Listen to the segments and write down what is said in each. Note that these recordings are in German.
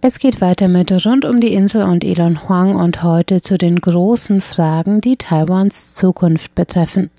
Es geht weiter mit Rund um die Insel und Elon Huang und heute zu den großen Fragen, die Taiwans Zukunft betreffen.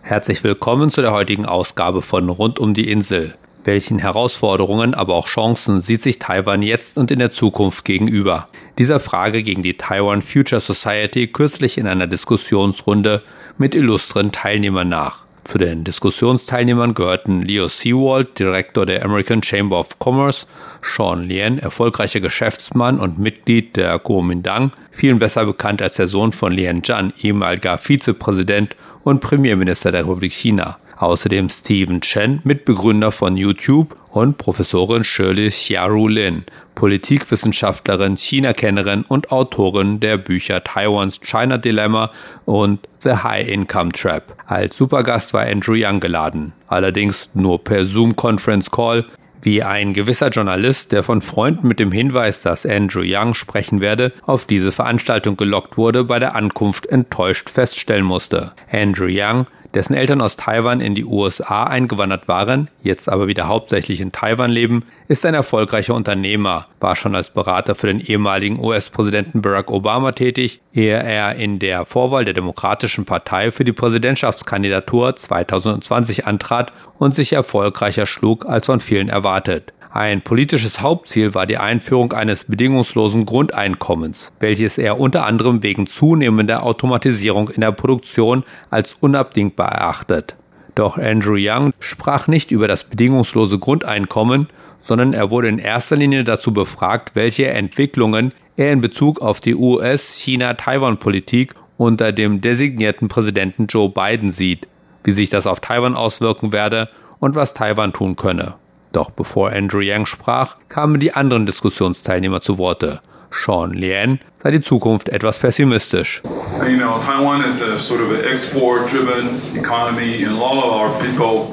Herzlich willkommen zu der heutigen Ausgabe von Rund um die Insel. Welchen Herausforderungen, aber auch Chancen sieht sich Taiwan jetzt und in der Zukunft gegenüber? Dieser Frage ging die Taiwan Future Society kürzlich in einer Diskussionsrunde mit illustren Teilnehmern nach. Zu den Diskussionsteilnehmern gehörten Leo Seawald, Direktor der American Chamber of Commerce, Sean Lien, erfolgreicher Geschäftsmann und Mitglied der Kuomintang, vielen besser bekannt als der Sohn von Lien Zhan, ehemaliger Vizepräsident und Premierminister der Republik China. Außerdem Stephen Chen, Mitbegründer von YouTube und Professorin Shirley Xiaoru Lin, Politikwissenschaftlerin, China-Kennerin und Autorin der Bücher Taiwans China Dilemma und The High Income Trap. Als Supergast war Andrew Young geladen, allerdings nur per Zoom Conference Call, wie ein gewisser Journalist, der von Freunden mit dem Hinweis, dass Andrew Young sprechen werde, auf diese Veranstaltung gelockt wurde, bei der Ankunft enttäuscht feststellen musste. Andrew Young dessen Eltern aus Taiwan in die USA eingewandert waren, jetzt aber wieder hauptsächlich in Taiwan leben, ist ein erfolgreicher Unternehmer, war schon als Berater für den ehemaligen US-Präsidenten Barack Obama tätig, ehe er in der Vorwahl der Demokratischen Partei für die Präsidentschaftskandidatur 2020 antrat und sich erfolgreicher schlug als von vielen erwartet. Ein politisches Hauptziel war die Einführung eines bedingungslosen Grundeinkommens, welches er unter anderem wegen zunehmender Automatisierung in der Produktion als unabdingbar erachtet. Doch Andrew Young sprach nicht über das bedingungslose Grundeinkommen, sondern er wurde in erster Linie dazu befragt, welche Entwicklungen er in Bezug auf die US-China-Taiwan-Politik unter dem designierten Präsidenten Joe Biden sieht, wie sich das auf Taiwan auswirken werde und was Taiwan tun könne. Doch bevor Andrew Yang sprach, kamen die anderen Diskussionsteilnehmer zu Worte. Sean Lien sei die Zukunft etwas pessimistisch. You know, Taiwan is a sort of export-driven economy and a lot of our people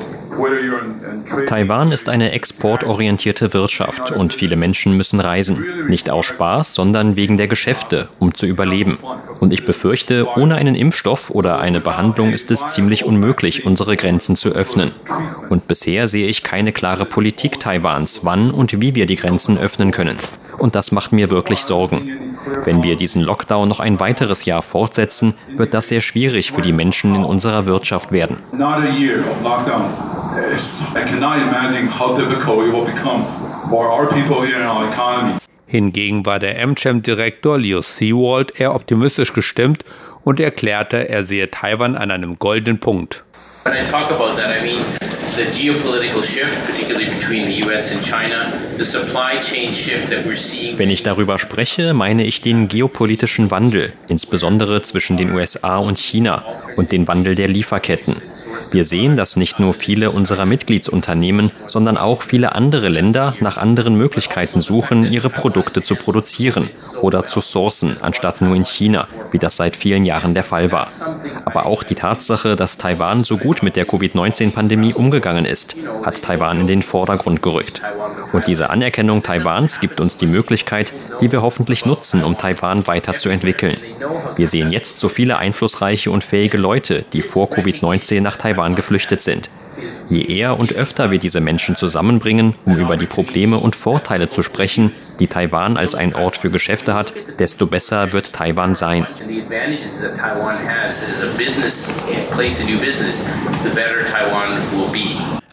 Taiwan ist eine exportorientierte Wirtschaft und viele Menschen müssen reisen. Nicht aus Spaß, sondern wegen der Geschäfte, um zu überleben. Und ich befürchte, ohne einen Impfstoff oder eine Behandlung ist es ziemlich unmöglich, unsere Grenzen zu öffnen. Und bisher sehe ich keine klare Politik Taiwans, wann und wie wir die Grenzen öffnen können. Und das macht mir wirklich Sorgen. Wenn wir diesen Lockdown noch ein weiteres Jahr fortsetzen, wird das sehr schwierig für die Menschen in unserer Wirtschaft werden. Hingegen war der AmCham-Direktor Leo Seawald eher optimistisch gestimmt und erklärte, er sehe Taiwan an einem goldenen Punkt. When I talk about that, I mean the geopolitical shift, particularly between the US and China, the supply chain shift that we're seeing. Wenn ich darüber spreche, meine ich den geopolitischen Wandel, insbesondere zwischen den USA und China und den Wandel der Lieferketten. Wir sehen, dass nicht nur viele unserer Mitgliedsunternehmen, sondern auch viele andere Länder nach anderen Möglichkeiten suchen, ihre Produkte zu produzieren oder zu sourcen, anstatt nur in China, wie das seit vielen Jahren der Fall war. Aber auch die Tatsache, dass Taiwan so gut mit der Covid-19-Pandemie umgegangen ist, hat Taiwan in den Vordergrund gerückt. Und diese Anerkennung Taiwans gibt uns die Möglichkeit, die wir hoffentlich nutzen, um Taiwan weiterzuentwickeln. Wir sehen jetzt so viele einflussreiche und fähige Leute, die vor Covid-19 nach Taiwan geflüchtet sind. Je eher und öfter wir diese Menschen zusammenbringen, um über die Probleme und Vorteile zu sprechen, die Taiwan als ein Ort für Geschäfte hat, desto besser wird Taiwan sein.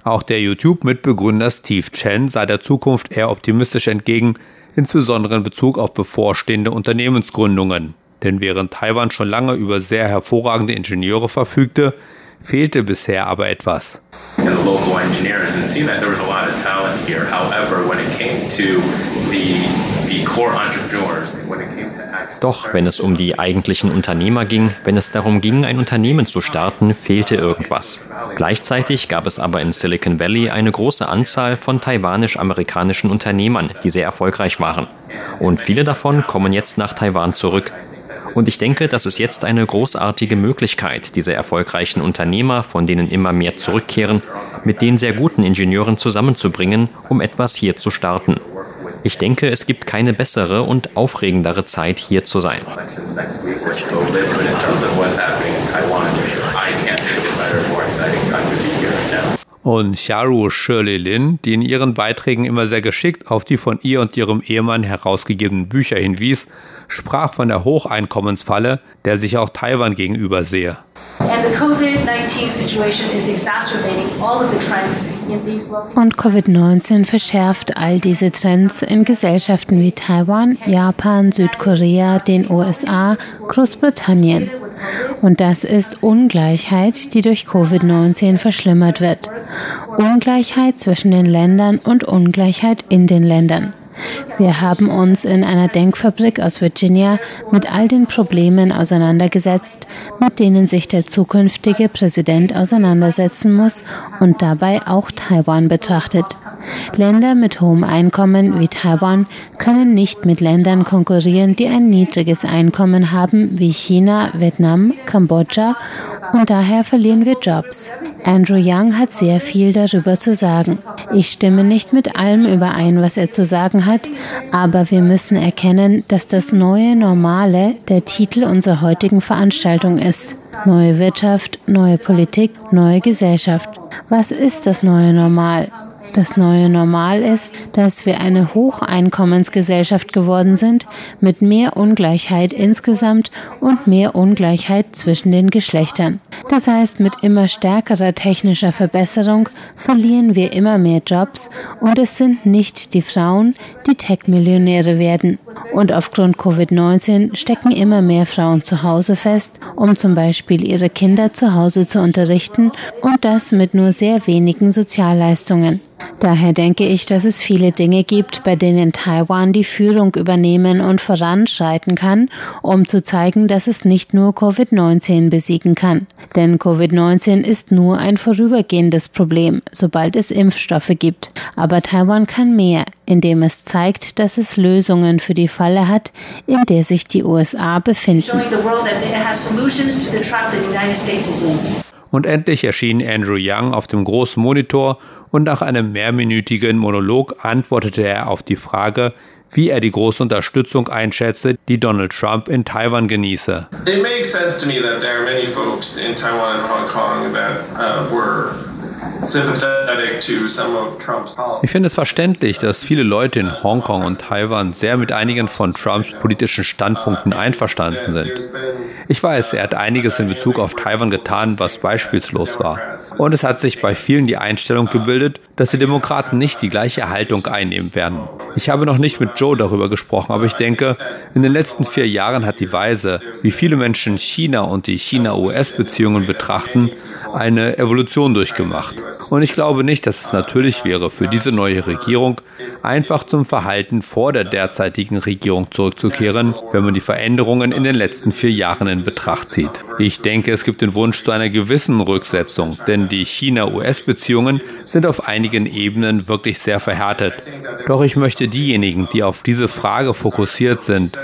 Auch der YouTube-Mitbegründer Steve Chen sah der Zukunft eher optimistisch entgegen, insbesondere in Bezug auf bevorstehende Unternehmensgründungen. Denn während Taiwan schon lange über sehr hervorragende Ingenieure verfügte, fehlte bisher aber etwas. Doch wenn es um die eigentlichen Unternehmer ging, wenn es darum ging, ein Unternehmen zu starten, fehlte irgendwas. Gleichzeitig gab es aber in Silicon Valley eine große Anzahl von taiwanisch-amerikanischen Unternehmern, die sehr erfolgreich waren. Und viele davon kommen jetzt nach Taiwan zurück, und ich denke, das ist jetzt eine großartige Möglichkeit, diese erfolgreichen Unternehmer, von denen immer mehr zurückkehren, mit den sehr guten Ingenieuren zusammenzubringen, um etwas hier zu starten. Ich denke, es gibt keine bessere und aufregendere Zeit, hier zu sein. Und Xiaoru Shirley Lin, die in ihren Beiträgen immer sehr geschickt auf die von ihr und ihrem Ehemann herausgegebenen Bücher hinwies, sprach von der Hocheinkommensfalle, der sich auch Taiwan gegenüber sehe. Und Covid-19 verschärft all diese Trends in Gesellschaften wie Taiwan, Japan, Südkorea, den USA, Großbritannien. Und das ist Ungleichheit, die durch Covid-19 verschlimmert wird. Ungleichheit zwischen den Ländern und Ungleichheit in den Ländern. Wir haben uns in einer Denkfabrik aus Virginia mit all den Problemen auseinandergesetzt, mit denen sich der zukünftige Präsident auseinandersetzen muss und dabei auch Taiwan betrachtet. Länder mit hohem Einkommen wie Taiwan können nicht mit Ländern konkurrieren, die ein niedriges Einkommen haben, wie China, Vietnam, Kambodscha, und daher verlieren wir Jobs. Andrew Young hat sehr viel darüber zu sagen. Ich stimme nicht mit allem überein, was er zu sagen hat, aber wir müssen erkennen, dass das neue Normale der Titel unserer heutigen Veranstaltung ist. Neue Wirtschaft, neue Politik, neue Gesellschaft. Was ist das neue Normal? Das neue Normal ist, dass wir eine Hocheinkommensgesellschaft geworden sind mit mehr Ungleichheit insgesamt und mehr Ungleichheit zwischen den Geschlechtern. Das heißt, mit immer stärkerer technischer Verbesserung verlieren wir immer mehr Jobs und es sind nicht die Frauen, die Tech-Millionäre werden. Und aufgrund Covid-19 stecken immer mehr Frauen zu Hause fest, um zum Beispiel ihre Kinder zu Hause zu unterrichten und das mit nur sehr wenigen Sozialleistungen. Daher denke ich, dass es viele Dinge gibt, bei denen Taiwan die Führung übernehmen und voranschreiten kann, um zu zeigen, dass es nicht nur Covid-19 besiegen kann. Denn Covid-19 ist nur ein vorübergehendes Problem, sobald es Impfstoffe gibt. Aber Taiwan kann mehr, indem es zeigt, dass es Lösungen für die Falle hat, in der sich die USA befinden. Und endlich erschien Andrew Young auf dem großen Monitor und nach einem mehrminütigen Monolog antwortete er auf die Frage, wie er die große Unterstützung einschätze, die Donald Trump in Taiwan genieße. It makes sense to me that there are many folks in Taiwan and Hong Kong that uh, were ich finde es verständlich, dass viele Leute in Hongkong und Taiwan sehr mit einigen von Trumps politischen Standpunkten einverstanden sind. Ich weiß, er hat einiges in Bezug auf Taiwan getan, was beispielslos war. Und es hat sich bei vielen die Einstellung gebildet, dass die Demokraten nicht die gleiche Haltung einnehmen werden. Ich habe noch nicht mit Joe darüber gesprochen, aber ich denke, in den letzten vier Jahren hat die Weise, wie viele Menschen China und die China-US-Beziehungen betrachten, eine Evolution durchgemacht. Und ich glaube nicht, dass es natürlich wäre, für diese neue Regierung einfach zum Verhalten vor der derzeitigen Regierung zurückzukehren, wenn man die Veränderungen in den letzten vier Jahren in Betracht zieht. Ich denke, es gibt den Wunsch zu einer gewissen Rücksetzung, denn die China-US-Beziehungen sind auf einigen Ebenen wirklich sehr verhärtet. Doch ich möchte diejenigen, die auf diese Frage fokussiert sind,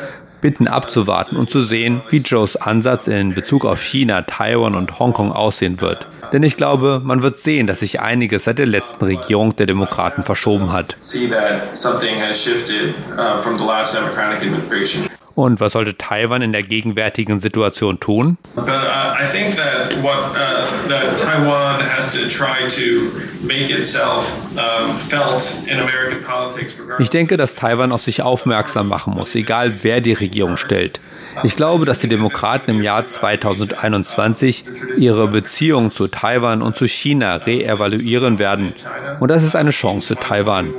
bitten abzuwarten und zu sehen, wie Joes Ansatz in Bezug auf China, Taiwan und Hongkong aussehen wird. Denn ich glaube, man wird sehen, dass sich einiges seit der letzten Regierung der Demokraten verschoben hat. Und was sollte Taiwan in der gegenwärtigen Situation tun? But, uh, I think that what uh, that Taiwan has to try to make itself um, felt in American politics. Ich denke, dass Taiwan auf sich aufmerksam machen muss, egal wer die Regierung stellt. Ich glaube, dass die Demokraten im Jahr 2021 ihre Beziehungen zu Taiwan und zu China reevaluieren werden. Und das ist eine Chance für Taiwan.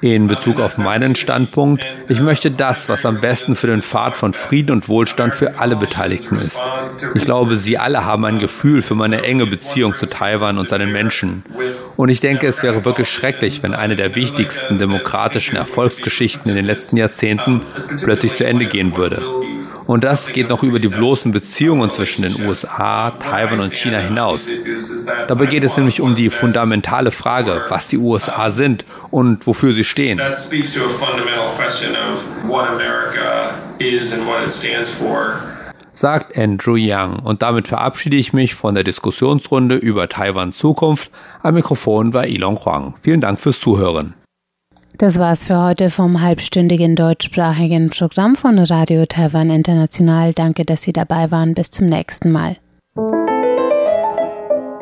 In Bezug auf meinen Standpunkt, ich möchte das, was am besten für den Pfad von Frieden und Wohlstand für alle Beteiligten ist. Ich glaube, Sie alle haben ein Gefühl für meine enge Beziehung zu Taiwan und seinen Menschen. Und ich denke, es wäre wirklich schrecklich, wenn eine der wichtigsten demokratischen Erfolgsgeschichten in den letzten Jahrzehnten plötzlich zu Ende gehen würde. Und das geht noch über die bloßen Beziehungen zwischen den USA, Taiwan und China hinaus. Dabei geht es nämlich um die fundamentale Frage, was die USA sind und wofür sie stehen. Sagt Andrew Young. Und damit verabschiede ich mich von der Diskussionsrunde über Taiwans Zukunft. Am Mikrofon war Ilon Huang. Vielen Dank fürs Zuhören. Das war's für heute vom halbstündigen deutschsprachigen Programm von Radio Taiwan International. Danke, dass Sie dabei waren. Bis zum nächsten Mal.